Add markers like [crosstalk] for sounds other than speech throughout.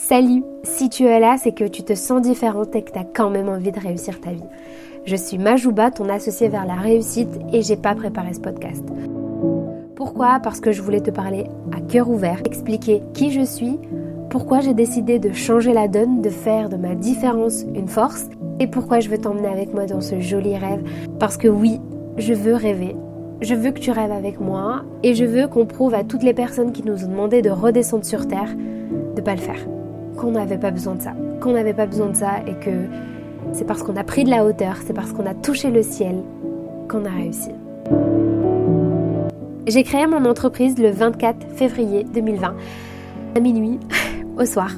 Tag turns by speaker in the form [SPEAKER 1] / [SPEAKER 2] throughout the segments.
[SPEAKER 1] Salut Si tu es là, c'est que tu te sens différente et que tu as quand même envie de réussir ta vie. Je suis Majouba, ton associée vers la réussite, et j'ai pas préparé ce podcast. Pourquoi? Parce que je voulais te parler à cœur ouvert, expliquer qui je suis, pourquoi j'ai décidé de changer la donne, de faire de ma différence une force, et pourquoi je veux t'emmener avec moi dans ce joli rêve. Parce que oui, je veux rêver. Je veux que tu rêves avec moi et je veux qu'on prouve à toutes les personnes qui nous ont demandé de redescendre sur Terre de pas le faire. Qu'on n'avait pas besoin de ça. Qu'on n'avait pas besoin de ça et que c'est parce qu'on a pris de la hauteur, c'est parce qu'on a touché le ciel qu'on a réussi. J'ai créé mon entreprise le 24 février 2020 à minuit [laughs] au soir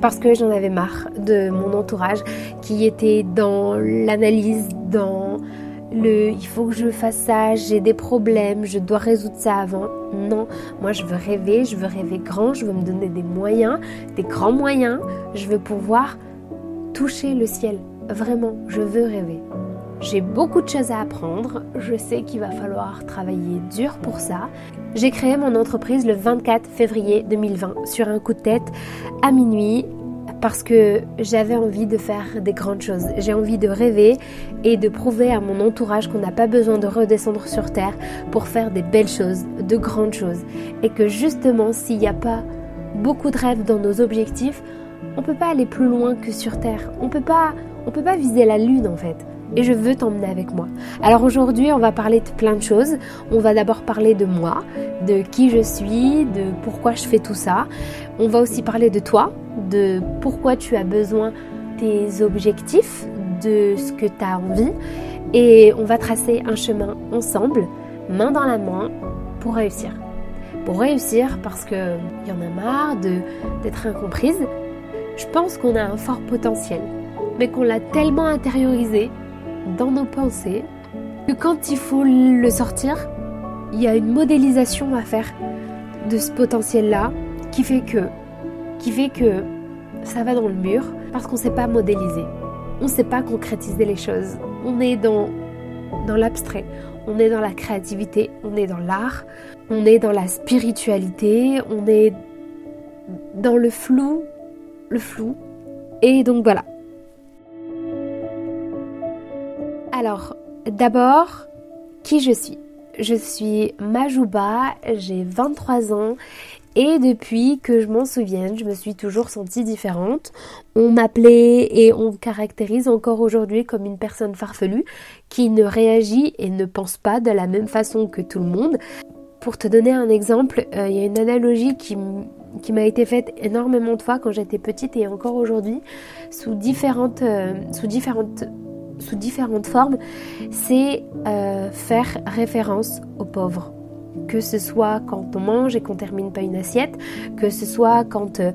[SPEAKER 1] parce que j'en avais marre de mon entourage qui était dans l'analyse, dans le il faut que je fasse ça, j'ai des problèmes, je dois résoudre ça avant. Non, moi je veux rêver, je veux rêver grand, je veux me donner des moyens, des grands moyens, je veux pouvoir toucher le ciel. Vraiment, je veux rêver. J'ai beaucoup de choses à apprendre, je sais qu'il va falloir travailler dur pour ça. J'ai créé mon entreprise le 24 février 2020 sur un coup de tête à minuit parce que j'avais envie de faire des grandes choses. J'ai envie de rêver et de prouver à mon entourage qu'on n'a pas besoin de redescendre sur Terre pour faire des belles choses, de grandes choses. Et que justement, s'il n'y a pas beaucoup de rêves dans nos objectifs, on ne peut pas aller plus loin que sur Terre. On peut pas, on peut pas viser la Lune en fait et je veux t'emmener avec moi. Alors aujourd'hui, on va parler de plein de choses. On va d'abord parler de moi, de qui je suis, de pourquoi je fais tout ça. On va aussi parler de toi, de pourquoi tu as besoin tes objectifs, de ce que tu as envie. Et on va tracer un chemin ensemble, main dans la main, pour réussir. Pour réussir parce qu'il y en a marre d'être incomprise. Je pense qu'on a un fort potentiel, mais qu'on l'a tellement intériorisé dans nos pensées que quand il faut le sortir, il y a une modélisation à faire de ce potentiel-là qui fait que qui fait que ça va dans le mur parce qu'on ne sait pas modéliser. On ne sait pas concrétiser les choses. On est dans dans l'abstrait, on est dans la créativité, on est dans l'art, on est dans la spiritualité, on est dans le flou, le flou. Et donc voilà, Alors, d'abord, qui je suis? Je suis Majouba, j'ai 23 ans et depuis que je m'en souvienne, je me suis toujours sentie différente. On m'appelait et on caractérise encore aujourd'hui comme une personne farfelue qui ne réagit et ne pense pas de la même façon que tout le monde. Pour te donner un exemple, euh, il y a une analogie qui, m'a été faite énormément de fois quand j'étais petite et encore aujourd'hui sous différentes, euh, sous différentes sous différentes formes, c'est euh, faire référence aux pauvres. Que ce soit quand on mange et qu'on termine pas une assiette, que ce soit quand euh,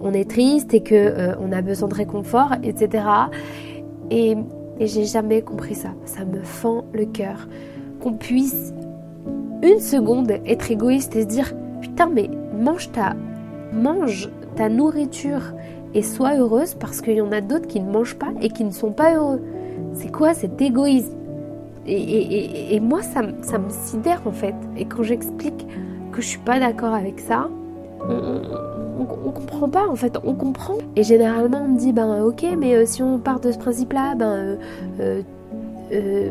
[SPEAKER 1] on est triste et que euh, on a besoin de réconfort, etc. Et, et j'ai jamais compris ça. Ça me fend le cœur qu'on puisse une seconde être égoïste et se dire putain mais mange ta mange ta nourriture et sois heureuse parce qu'il y en a d'autres qui ne mangent pas et qui ne sont pas heureux. C'est quoi cet égoïsme et, moi, ça, me sidère en fait. Et quand j'explique que je suis pas d'accord avec ça, on, comprend pas en fait. On comprend. Et généralement, on me dit ben ok, mais euh, si on part de ce principe-là, ben euh, euh,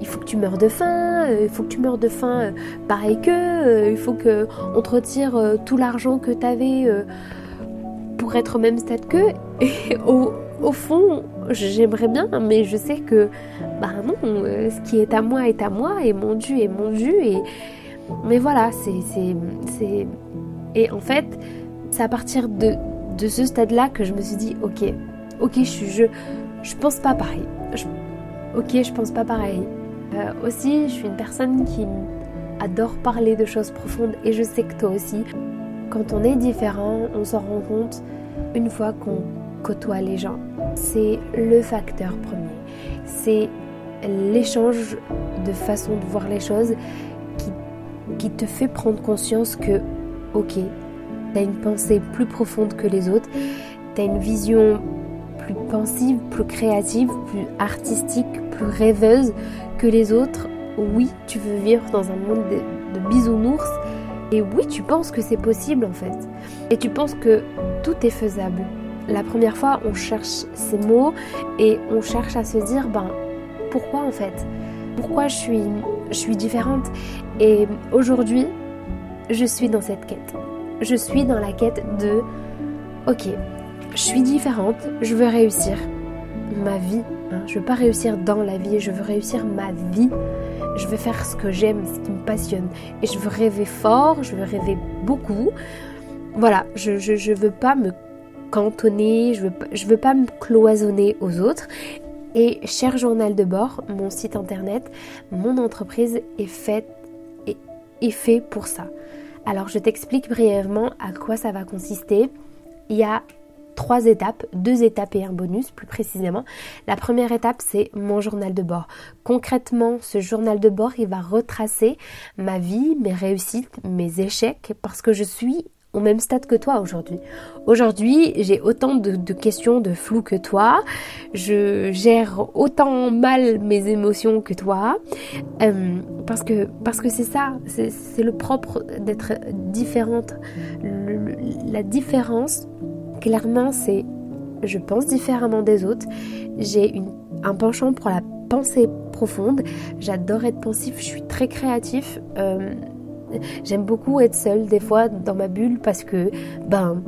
[SPEAKER 1] il faut que tu meurs de faim, il faut que tu meurs de faim pareil que, il faut que on te retire tout l'argent que tu avais pour être au même stade qu'eux. Et au fond, j'aimerais bien, mais je sais que, bah non, euh, ce qui est à moi est à moi, et mon dû est mon dû, et... Mais voilà, c'est... Et en fait, c'est à partir de, de ce stade-là que je me suis dit, ok, ok, je suis... Je, je pense pas pareil. ok, je pense pas pareil. Euh, aussi, je suis une personne qui adore parler de choses profondes, et je sais que toi aussi. Quand on est différent, on s'en rend compte une fois qu'on côtoie les gens. C'est le facteur premier. C'est l'échange de façon de voir les choses qui, te fait prendre conscience que, ok, tu as une pensée plus profonde que les autres, tu as une vision plus pensive, plus créative, plus artistique, plus rêveuse que les autres. Oui, tu veux vivre dans un monde de, de bisounours et oui, tu penses que c'est possible en fait. Et tu penses que tout est faisable. La première fois, on cherche ces mots et on cherche à se dire, ben, pourquoi en fait? Pourquoi je suis, je suis différente? Et aujourd'hui, je suis dans cette quête. Je suis dans la quête de, ok, je suis différente, je veux réussir ma vie. Hein. Je veux pas réussir dans la vie, je veux réussir ma vie. Je veux faire ce que j'aime, ce qui me passionne. Et je veux rêver fort, je veux rêver beaucoup. Voilà, je, je, veux pas me cantonner, je veux, je veux pas me cloisonner aux autres. Et cher journal de bord, mon site internet, mon entreprise est faite et est fait pour ça. Alors je t'explique brièvement à quoi ça va consister. Il y a trois étapes, deux étapes et un bonus plus précisément. La première étape, c'est mon journal de bord. Concrètement, ce journal de bord, il va retracer ma vie, mes réussites, mes échecs, parce que je suis au même stade que toi aujourd'hui. Aujourd'hui, j'ai autant de, questions de flou que toi. Je gère autant mal mes émotions que toi. Euh, parce que parce que c'est ça, c'est le propre d'être différente. la différence, clairement, c'est je pense différemment des autres. J'ai un penchant pour la pensée profonde. J'adore être pensif. Je suis très créatif. Euh, J'aime beaucoup être seule des fois dans ma bulle parce que ben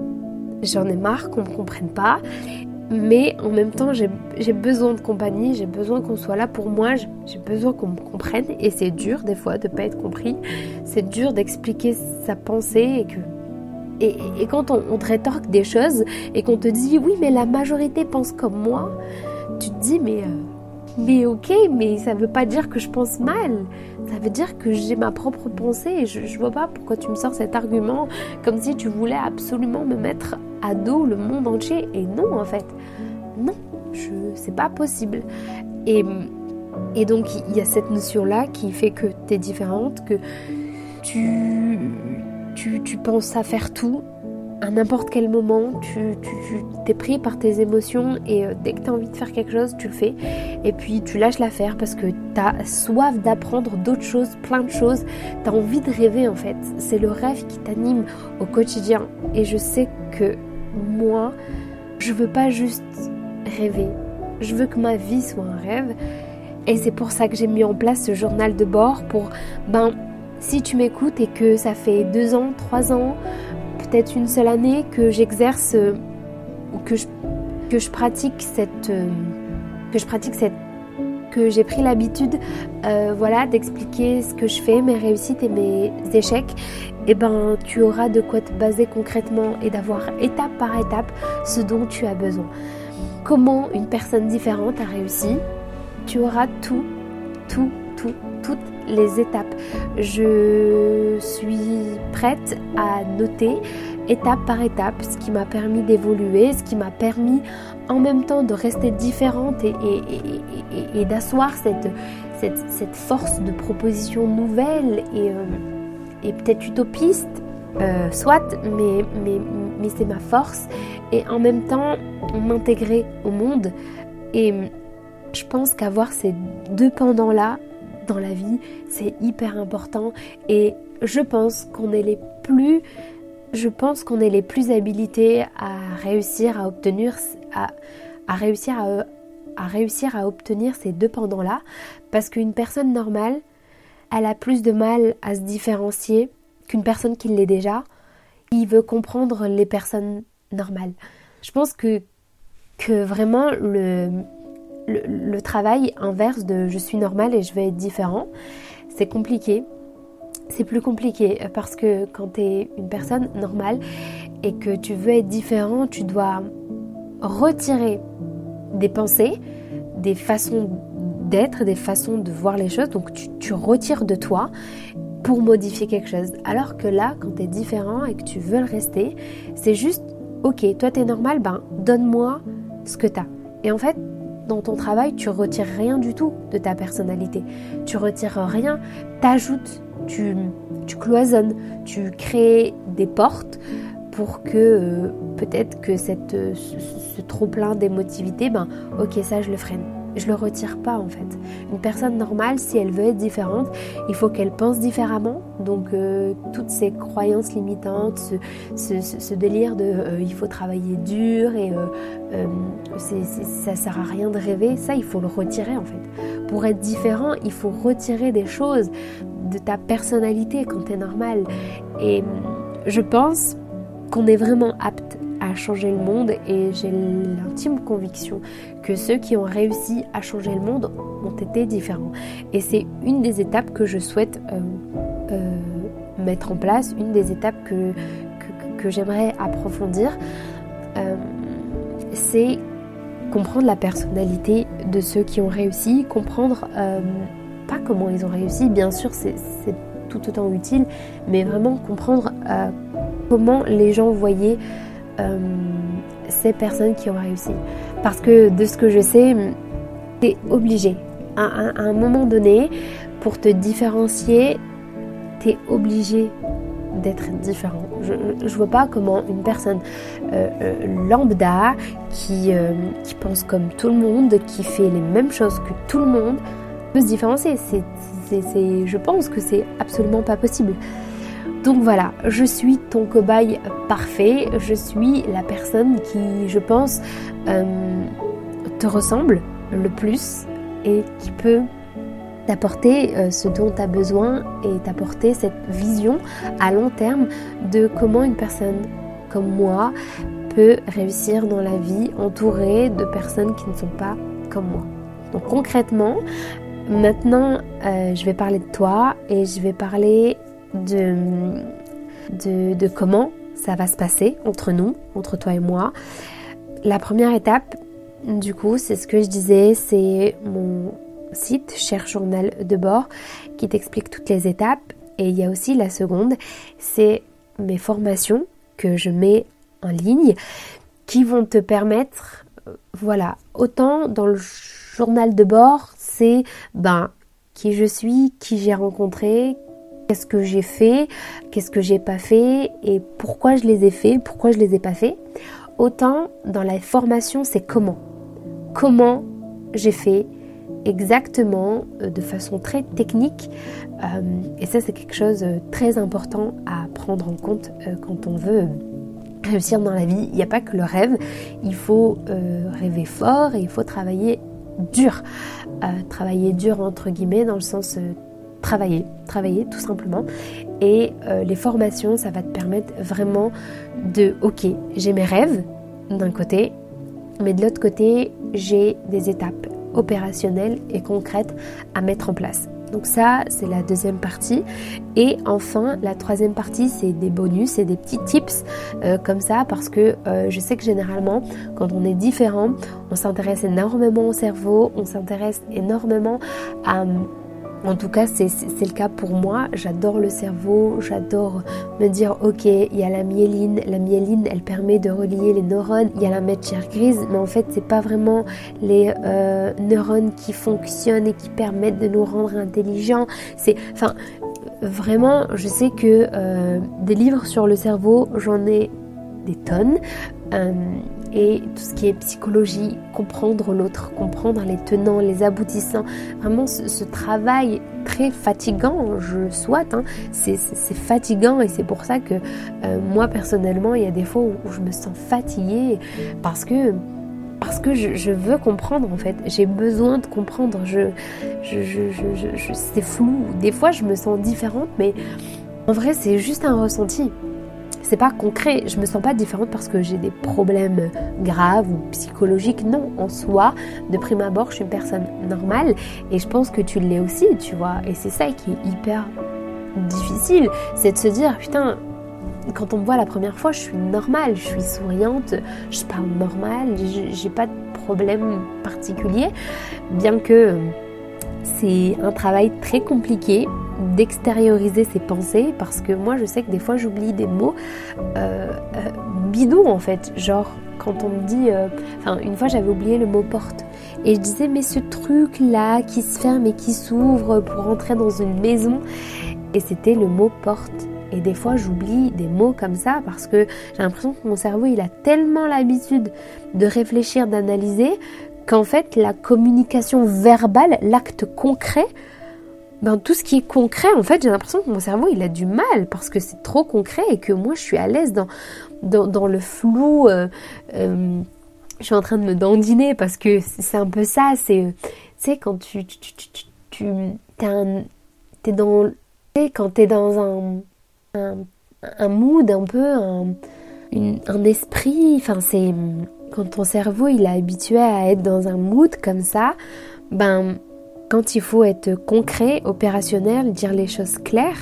[SPEAKER 1] j'en ai marre qu'on me comprenne pas. Mais en même temps, j'ai besoin de compagnie, j'ai besoin qu'on soit là pour moi, j'ai besoin qu'on me comprenne. Et c'est dur des fois de pas être compris. C'est dur d'expliquer sa pensée et que et, quand on, te rétorque des choses et qu'on te dit oui mais la majorité pense comme moi, tu te dis mais euh, mais ok, mais ça veut pas dire que je pense mal. Ça veut dire que j'ai ma propre pensée et je, vois pas pourquoi tu me sors cet argument comme si tu voulais absolument me mettre à dos le monde entier. Et non, en fait. Non, je, c'est pas possible. Et, et donc, il y a cette notion-là qui fait que tu es différente, que tu, tu penses à faire tout à n'importe quel moment, tu, t'es pris par tes émotions et euh, dès que tu as envie de faire quelque chose, tu le fais. Et puis tu lâches l'affaire parce que tu as soif d'apprendre d'autres choses, plein de choses. Tu as envie de rêver en fait. C'est le rêve qui t'anime au quotidien. Et je sais que moi, je veux pas juste rêver. Je veux que ma vie soit un rêve. Et c'est pour ça que j'ai mis en place ce journal de bord pour, ben, si tu m'écoutes et que ça fait deux ans, trois ans, peut-être une seule année que j'exerce euh, ou que je, que je pratique cette euh, que je pratique cette que j'ai pris l'habitude euh, voilà d'expliquer ce que je fais, mes réussites et mes échecs, et eh ben tu auras de quoi te baser concrètement et d'avoir étape par étape ce dont tu as besoin. Comment une personne différente a réussi, tu auras tout, tout, tout, toutes les étapes. Je suis prête à noter étape par étape ce qui m'a permis d'évoluer, ce qui m'a permis en même temps de rester différente et, d'asseoir cette, force de proposition nouvelle et, euh, peut-être utopiste. Euh, soit, mais c'est ma force et en même temps m'intégrer au monde et je pense qu'avoir ces deux pendants-là dans la vie, c'est hyper important et je pense qu'on est les plus je pense qu'on est les plus habilités à réussir à obtenir à, réussir à, à réussir à obtenir ces deux pendants-là parce qu'une personne normale, elle a plus de mal à se différencier qu'une personne qui l'est déjà. Il veut comprendre les personnes normales. Je pense que, que vraiment le, le, travail inverse de je suis normal et je vais être différent, c'est compliqué. C'est plus compliqué parce que quand tu es une personne normale et que tu veux être différent, tu dois retirer des pensées, des façons d'être, des façons de voir les choses. Donc tu, retires de toi pour modifier quelque chose. Alors que là, quand tu es différent et que tu veux le rester, c'est juste, ok, toi tu es normal, ben donne-moi ce que tu as. Et en fait, dans ton travail, tu retires rien du tout de ta personnalité. Tu retires rien, t'ajoutes, tu, tu cloisonnes, tu crées des portes pour que euh, peut-être que cette, ce, trop plein d'émotivité, ben ok ça je le freine. Je le retire pas en fait. Une personne normale, si elle veut être différente, il faut qu'elle pense différemment. Donc euh, toutes ces croyances limitantes, ce, délire de euh, il faut travailler dur et euh, ça sert à rien de rêver, ça il faut le retirer en fait. Pour être différent, il faut retirer des choses de ta personnalité quand tu es normal. Et je pense qu'on est vraiment apte changer le monde et j'ai l'intime conviction que ceux qui ont réussi à changer le monde ont été différents. Et c'est une des étapes que je souhaite euh, euh, mettre en place, une des étapes que, que, j'aimerais approfondir, euh, c'est comprendre la personnalité de ceux qui ont réussi, comprendre pas comment ils ont réussi, bien sûr c'est tout autant utile, mais vraiment comprendre comment les gens voyaient euh, ces personnes qui ont réussi. Parce que de ce que je sais, tu obligé. À, un moment donné, pour te différencier, tu es obligé d'être différent. Je ne vois pas comment une personne euh, euh, lambda qui, qui pense comme tout le monde, qui fait les mêmes choses que tout le monde, peut se différencier. C'est, je pense que c'est absolument pas possible. Donc voilà, je suis ton cobaye parfait, je suis la personne qui, je pense, euh, te ressemble le plus et qui peut t'apporter euh, ce dont tu as besoin et t'apporter cette vision à long terme de comment une personne comme moi peut réussir dans la vie entourée de personnes qui ne sont pas comme moi. Donc concrètement, maintenant euh, je vais parler de toi et je vais parler de, de, comment ça va se passer entre nous, entre toi et moi. La première étape, du coup, c'est ce que je disais, c'est mon site Cher Journal de bord qui t'explique toutes les étapes. Et il y a aussi la seconde, c'est mes formations que je mets en ligne qui vont te permettre, voilà, autant dans le journal de bord, c'est ben qui je suis, qui j'ai rencontré, Qu'est-ce que j'ai fait, qu'est-ce que j'ai pas fait? Et pourquoi je les ai fait, pourquoi je les ai pas fait? Autant dans la formation, c'est comment? Comment j'ai fait exactement euh, de façon très technique. Euh, et ça, c'est quelque chose de très important à prendre en compte euh, quand on veut réussir dans la vie. Il n'y a pas que le rêve, il faut rêver fort et il faut travailler dur. travailler dur entre guillemets dans le sens travailler, travailler tout simplement. Et euh, les formations, ça va te permettre vraiment de, ok, j'ai mes rêves d'un côté, mais de l'autre côté, j'ai des étapes opérationnelles et concrètes à mettre en place. Donc ça, c'est la deuxième partie. Et enfin, la troisième partie, c'est des bonus et des petits tips euh, comme ça, parce que euh, je sais que généralement, quand on est différent, on s'intéresse énormément au cerveau, on s'intéresse énormément à en tout cas, c'est le cas pour moi. J'adore le cerveau, j'adore me dire, ok, il y a la myéline. La myéline, elle permet de relier les neurones. Il y a la matière grise, mais en fait, c'est pas vraiment les euh, neurones qui fonctionnent et qui permettent de nous rendre intelligents. C'est, enfin, vraiment, je sais que euh, des livres sur le cerveau, j'en ai des tonnes. Euh, et tout ce qui est psychologie, comprendre l'autre, comprendre les tenants, les aboutissants, vraiment ce, travail très fatigant, je souhaite, hein, c'est fatigant et c'est pour ça que euh, moi personnellement, il y a des fois où, je me sens fatiguée parce que parce que je, veux comprendre en fait. J'ai besoin de comprendre. C'est flou. Des fois, je me sens différente, mais en vrai, c'est juste un ressenti c'est pas concret. Je me sens pas différente parce que j'ai des problèmes graves ou psychologiques. Non, en soi, de prime abord, je suis une personne normale et je pense que tu l'es aussi, tu vois. Et c'est ça qui est hyper difficile, c'est de se dire putain. Quand on me voit la première fois, je suis normale, je suis souriante, je parle normal, j'ai pas de problème particulier, bien que c'est un travail très compliqué d'extérioriser ses pensées parce que moi je sais que des fois j'oublie des mots euh, euh, bidons en fait. Genre quand on me dit euh, enfin une fois j'avais oublié le mot porte. Et je disais mais ce truc là qui se ferme et qui s'ouvre pour entrer dans une maison. Et c'était le mot porte. Et des fois j'oublie des mots comme ça parce que j'ai l'impression que mon cerveau il a tellement l'habitude de réfléchir d'analyser qu'en fait la communication verbale, l'acte concret, ben, tout ce qui est concret, en fait, j'ai l'impression que mon cerveau, il a du mal parce que c'est trop concret et que moi, je suis à l'aise dans, dans, le flou. Euh, euh, je suis en train de me dandiner parce que c'est un peu ça. C'est, tu sais, quand tu, tu, tu, tu, tu t'es dans, quand t'es dans un, un, un, mood un peu, un, un esprit, enfin, c'est quand ton cerveau, il est habitué à être dans un mood comme ça, ben, quand il faut être concret, opérationnel, dire les choses claires,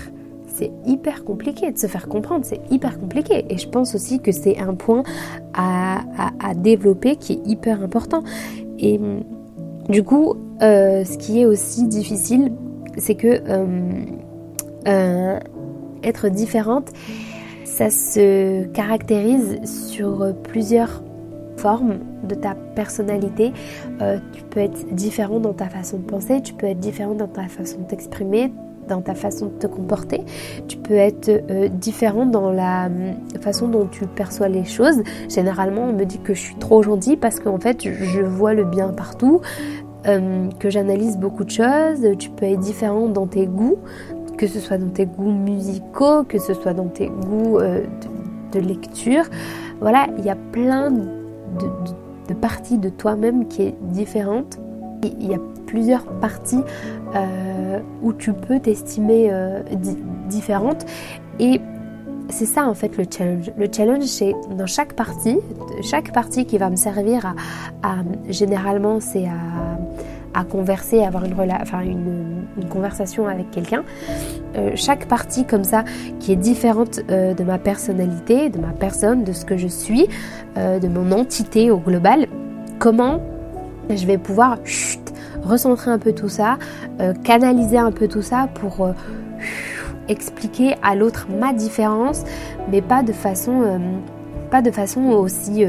[SPEAKER 1] c'est hyper compliqué de se faire comprendre, c'est hyper compliqué. Et je pense aussi que c'est un point à, développer qui est hyper important. Et du coup, euh, ce qui est aussi difficile, c'est que euh, euh, être différente, ça se caractérise sur plusieurs de ta personnalité. Euh, tu peux être différent dans ta façon de penser, tu peux être différent dans ta façon de t'exprimer, dans ta façon de te comporter. Tu peux être euh, différent dans la euh, façon dont tu perçois les choses. Généralement, on me dit que je suis trop gentille parce qu'en fait, je vois le bien partout, que j'analyse beaucoup de choses. Tu peux être différent dans tes goûts, que ce soit dans tes goûts musicaux, que ce soit dans tes goûts de, de, lecture. Voilà, il y a plein de, partie de toi-même qui est différente. Il y a plusieurs parties euh, où tu peux t'estimer euh, différente et c'est ça en fait le challenge. Le challenge c'est dans chaque partie, chaque partie qui va me servir à généralement c'est à à converser, à avoir une, enfin une, une, conversation avec quelqu'un. Euh, chaque partie comme ça qui est différente euh, de ma personnalité, de ma personne, de ce que je suis, euh, de mon entité au global, comment je vais pouvoir recentrer un peu tout ça, canaliser un peu tout ça pour expliquer à l'autre ma différence, mais pas de façon, pas de façon aussi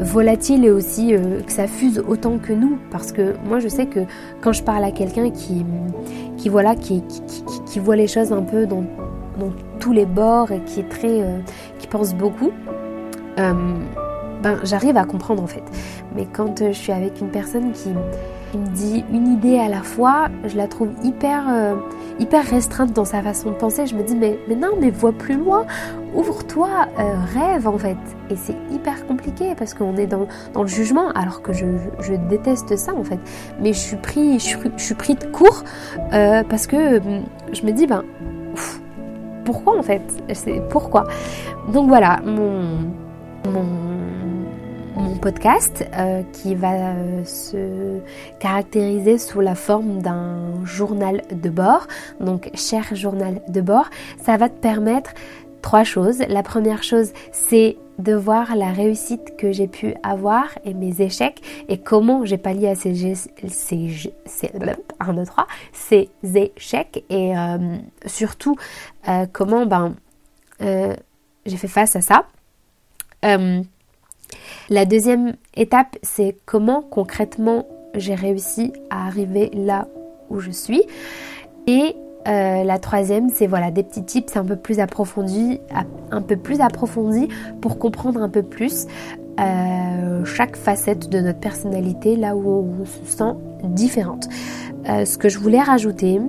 [SPEAKER 1] volatile et aussi euh, que ça fuse autant que nous. Parce que moi je sais que quand je parle à quelqu'un qui, qui voilà qui, qui, voit les choses un peu dans, dans, tous les bords et qui est très euh, qui pense beaucoup ben j'arrive à comprendre en fait. Mais quand je suis avec une personne qui, me dit une idée à la fois je la trouve hyper hyper restreinte dans sa façon de penser. Je me dis, mais, mais non, mais vois plus loin, ouvre-toi, euh, rêve en fait. Et c'est hyper compliqué parce qu'on est dans, dans, le jugement, alors que je, je, déteste ça en fait. Mais je suis pris, je, je suis pris de court euh, parce que hum, je me dis, ben, pourquoi en fait? C'est pourquoi? Donc voilà, mon, mon mon podcast euh, qui va euh, se caractériser sous la forme d'un journal de bord. Donc, cher journal de bord, ça va te permettre trois choses. La première chose, c'est de voir la réussite que j'ai pu avoir et mes échecs et comment j'ai pallié à ces, ces, ces, 1, 2, 3, ces échecs et euh, surtout comment ben, j'ai fait face à ça. La deuxième étape, c'est comment concrètement j'ai réussi à arriver là où je suis. Et euh, la troisième, c'est voilà des petits tips un peu plus approfondis, un peu plus approfondis pour comprendre un peu plus euh, chaque facette de notre personnalité, là où on se sent différente. Euh, ce que je voulais rajouter,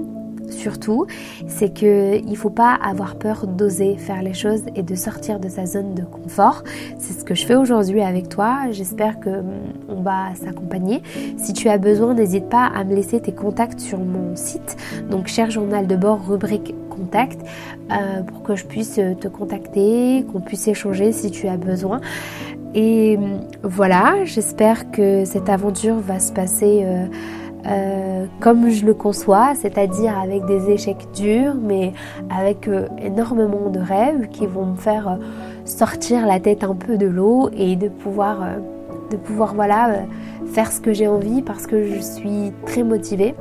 [SPEAKER 1] surtout, c'est qu'il ne faut pas avoir peur d'oser faire les choses et de sortir de sa zone de confort. C'est ce que je fais aujourd'hui avec toi. J'espère que hum, on va s'accompagner. Si tu as besoin, n'hésite pas à me laisser tes contacts sur mon site. Donc, cher journal de bord, rubrique contact, euh, pour que je puisse te contacter, qu'on puisse échanger si tu as besoin. Et hum, voilà, j'espère que cette aventure va se passer. Euh, euh, comme je le conçois, c'est-à-dire avec des échecs durs, mais avec euh, énormément de rêves qui vont me faire euh, sortir la tête un peu de l'eau et de pouvoir, de pouvoir voilà, faire ce que j'ai envie parce que je suis très motivée.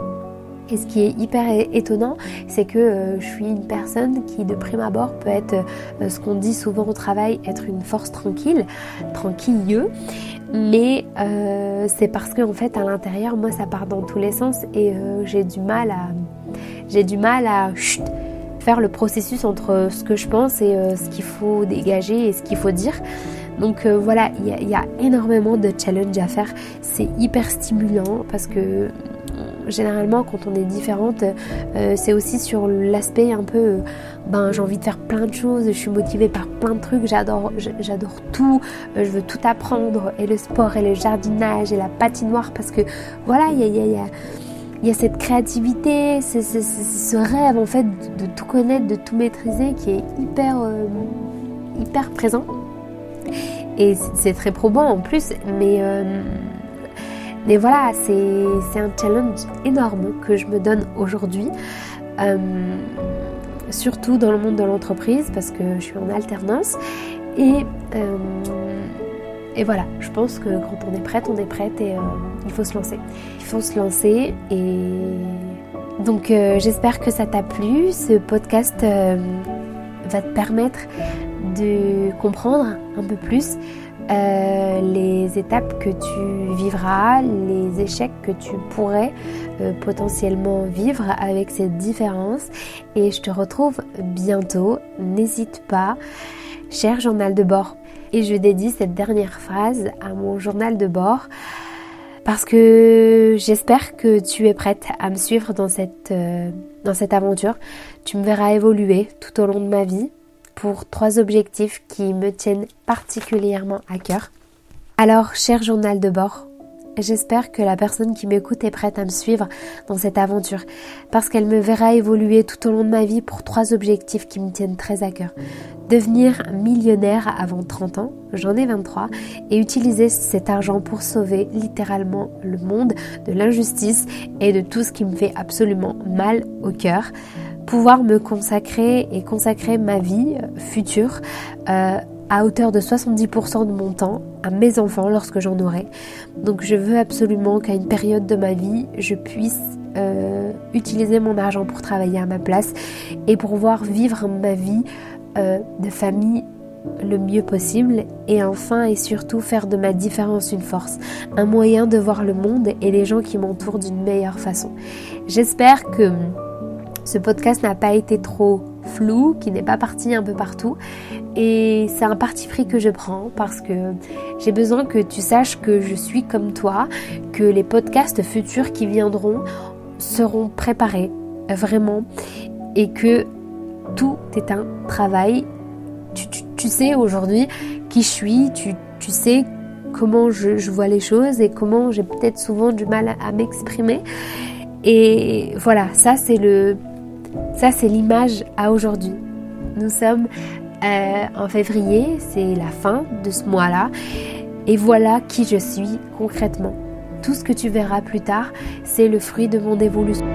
[SPEAKER 1] Et ce qui est hyper étonnant, c'est que je suis une personne qui, de prime abord, peut être ce qu'on dit souvent au travail, être une force tranquille, tranquilleux mais euh, c'est parce qu'en fait à l'intérieur moi ça part dans tous les sens et euh, j'ai du mal à j'ai du mal à faire le processus entre ce que je pense et euh, ce qu'il faut dégager et ce qu'il faut dire Donc voilà, il y, a énormément de challenges à faire. C'est hyper stimulant parce que généralement quand on est différente, euh, c'est aussi sur l'aspect un peu, ben j'ai envie de faire plein de choses, je suis motivée par plein de trucs, j'adore, j'adore tout, je veux tout apprendre, et le sport, et le jardinage, et la patinoire, parce que voilà, il y a, y, y, a, y a, cette créativité, ce rêve en fait de tout connaître, de tout maîtriser qui est hyper, hyper présent. Et c'est très probant en plus, mais, euh, mais voilà, c'est un challenge énorme que je me donne aujourd'hui. Euh, surtout dans le monde de l'entreprise parce que je suis en alternance. Et, euh, et voilà, je pense que quand on est prête, on est prête et il faut se lancer. Il faut se lancer et donc j'espère que ça t'a plu. Ce podcast va te permettre de comprendre un peu plus euh, les étapes que tu vivras, les échecs que tu pourrais euh, potentiellement vivre avec cette différence. Et je te retrouve bientôt. N'hésite pas, cher journal de bord. Et je dédie cette dernière phrase à mon journal de bord parce que j'espère que tu es prête à me suivre dans cette, euh, dans cette aventure. Tu me verras évoluer tout au long de ma vie pour trois objectifs qui me tiennent particulièrement à cœur. Alors, cher journal de bord, J'espère que la personne qui m'écoute est prête à me suivre dans cette aventure parce qu'elle me verra évoluer tout au long de ma vie pour trois objectifs qui me tiennent très à cœur. Devenir millionnaire avant 30 ans, j'en ai 23, et utiliser cet argent pour sauver littéralement le monde de l'injustice et de tout ce qui me fait absolument mal au cœur pouvoir me consacrer et consacrer ma vie future euh, à hauteur de 70% de mon temps à mes enfants lorsque j'en aurai. Donc je veux absolument qu'à une période de ma vie, je puisse euh, utiliser mon argent pour travailler à ma place et pour pouvoir vivre ma vie euh, de famille le mieux possible et enfin et surtout faire de ma différence une force, un moyen de voir le monde et les gens qui m'entourent d'une meilleure façon. J'espère que ce podcast n'a pas été trop flou, qui n'est pas parti un peu partout. Et c'est un parti pris que je prends parce que j'ai besoin que tu saches que je suis comme toi, que les podcasts futurs qui viendront seront préparés, vraiment, et que tout est un travail. Tu, sais aujourd'hui qui je suis, tu, sais comment je, je, vois les choses et comment j'ai peut-être souvent du mal à m'exprimer. Et voilà, ça c'est le ça, c'est l'image à aujourd'hui. Nous sommes euh, en février, c'est la fin de ce mois-là. Et voilà qui je suis concrètement. Tout ce que tu verras plus tard, c'est le fruit de mon évolution.